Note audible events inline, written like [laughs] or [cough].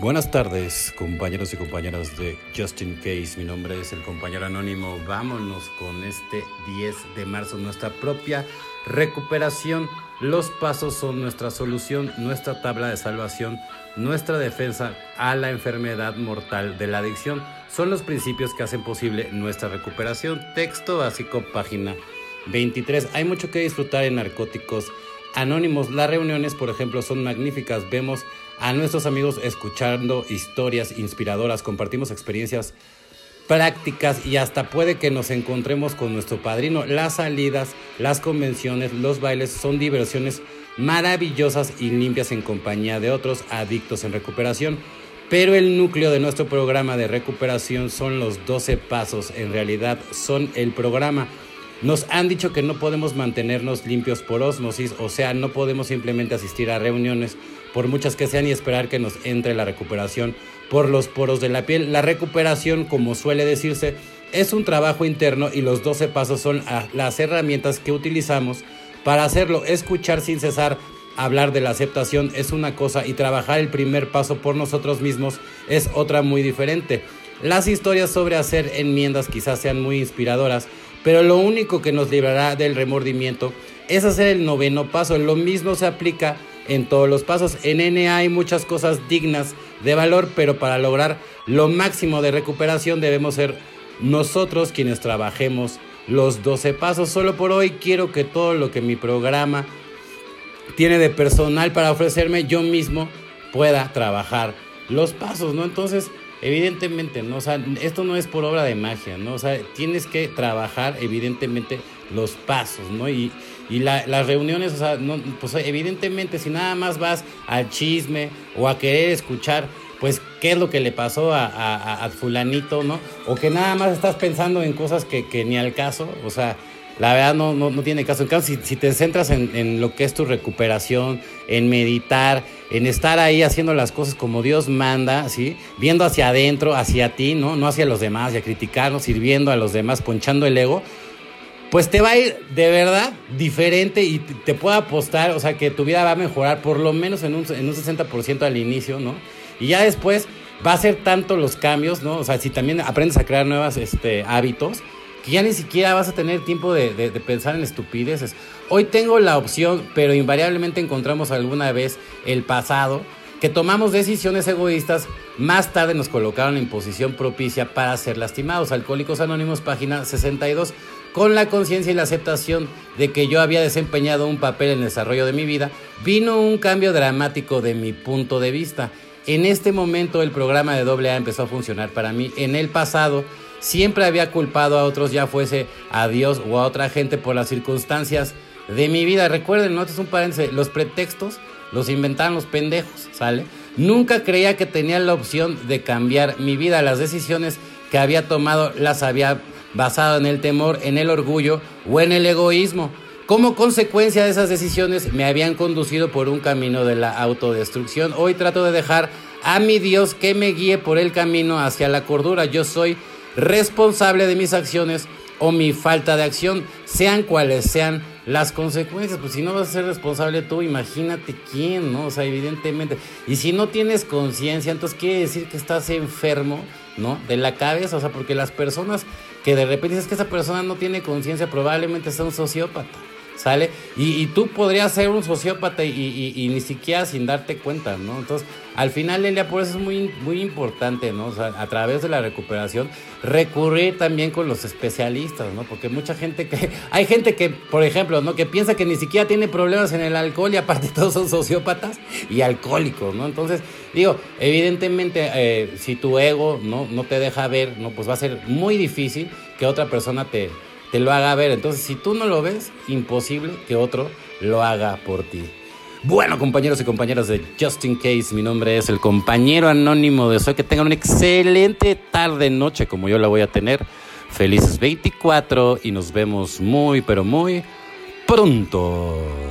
Buenas tardes, compañeros y compañeras de Justin Case. Mi nombre es el compañero anónimo. Vámonos con este 10 de marzo, nuestra propia recuperación. Los pasos son nuestra solución, nuestra tabla de salvación, nuestra defensa a la enfermedad mortal de la adicción. Son los principios que hacen posible nuestra recuperación. Texto básico, página 23. Hay mucho que disfrutar en narcóticos anónimos. Las reuniones, por ejemplo, son magníficas. Vemos a nuestros amigos escuchando historias inspiradoras, compartimos experiencias prácticas y hasta puede que nos encontremos con nuestro padrino. Las salidas, las convenciones, los bailes son diversiones maravillosas y limpias en compañía de otros adictos en recuperación. Pero el núcleo de nuestro programa de recuperación son los 12 pasos, en realidad son el programa. Nos han dicho que no podemos mantenernos limpios por osmosis, o sea, no podemos simplemente asistir a reuniones, por muchas que sean, y esperar que nos entre la recuperación por los poros de la piel. La recuperación, como suele decirse, es un trabajo interno y los 12 pasos son las herramientas que utilizamos para hacerlo. Escuchar sin cesar, hablar de la aceptación es una cosa y trabajar el primer paso por nosotros mismos es otra muy diferente. Las historias sobre hacer enmiendas quizás sean muy inspiradoras, pero lo único que nos librará del remordimiento es hacer el noveno paso. Lo mismo se aplica en todos los pasos. En NA hay muchas cosas dignas de valor, pero para lograr lo máximo de recuperación debemos ser nosotros quienes trabajemos los 12 pasos. Solo por hoy quiero que todo lo que mi programa tiene de personal para ofrecerme, yo mismo pueda trabajar los pasos, ¿no? Entonces, Evidentemente, ¿no? O sea, esto no es por obra de magia, ¿no? O sea, tienes que trabajar, evidentemente, los pasos, ¿no? Y, y las reuniones, o sea, no, pues evidentemente, si nada más vas al chisme o a querer escuchar, pues, qué es lo que le pasó a, a, fulanito, ¿no? O que nada más estás pensando en cosas que, que ni al caso, o sea, la verdad no, no, no tiene caso. En cambio, si, si te centras en, en, lo que es tu recuperación, en meditar, en estar ahí haciendo las cosas como Dios manda, ¿sí? Viendo hacia adentro, hacia ti, ¿no? No hacia los demás, y a criticarnos, sirviendo a los demás, ponchando el ego, pues te va a ir de verdad diferente y te, puedo apostar, o sea, que tu vida va a mejorar por lo menos en un, en un 60% al inicio, ¿no? Y ya después va a ser tanto los cambios, ¿no? O sea, si también aprendes a crear nuevos este, hábitos, que ya ni siquiera vas a tener tiempo de, pensar en estupideces. Hoy tengo la opción, pero invariablemente encontramos alguna vez el pasado, que tomamos decisiones egoístas, más tarde nos colocaron en posición propicia para ser lastimados. Alcohólicos Anónimos, página 62. Con la conciencia y la aceptación de que yo había desempeñado un papel en el desarrollo de mi vida, vino un cambio dramático de mi punto de vista. En este momento el programa de AA empezó a funcionar para mí. En el pasado Siempre había culpado a otros, ya fuese a Dios o a otra gente por las circunstancias de mi vida. Recuerden, no, es un paréntesis, los pretextos los inventaron los pendejos, ¿sale? Nunca creía que tenía la opción de cambiar mi vida. Las decisiones que había tomado las había basado en el temor, en el orgullo o en el egoísmo. Como consecuencia de esas decisiones me habían conducido por un camino de la autodestrucción. Hoy trato de dejar a mi Dios que me guíe por el camino hacia la cordura. Yo soy responsable de mis acciones o mi falta de acción, sean cuales sean las consecuencias. Pues si no vas a ser responsable tú, imagínate quién, ¿no? O sea, evidentemente. Y si no tienes conciencia, entonces quiere decir que estás enfermo, ¿no? De la cabeza, o sea, porque las personas que de repente dices que esa persona no tiene conciencia, probablemente sea un sociópata. ¿Sale? Y, tú podrías ser un sociópata y, ni siquiera sin darte cuenta, ¿no? Entonces, al final, Elia, por eso es muy, muy importante, ¿no? O sea, a través de la recuperación, recurrir también con los especialistas, ¿no? Porque mucha gente que, [laughs] hay gente que, por ejemplo, ¿no? Que piensa que ni siquiera tiene problemas en el alcohol y aparte [laughs] todos son sociópatas y alcohólicos, ¿no? Entonces, digo, evidentemente, eh, si tu ego, ¿no? No te deja ver, ¿no? Pues va a ser muy difícil que otra persona te te lo haga ver. Entonces, si tú no lo ves, imposible que otro lo haga por ti. Bueno, compañeros y compañeras de Justin Case, mi nombre es el compañero anónimo de Soy. Que tengan una excelente tarde, noche, como yo la voy a tener. Felices 24 y nos vemos muy, pero muy pronto.